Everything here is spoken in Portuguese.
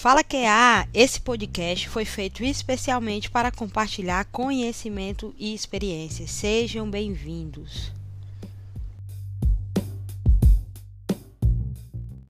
Fala é A. esse podcast foi feito especialmente para compartilhar conhecimento e experiência. Sejam bem-vindos.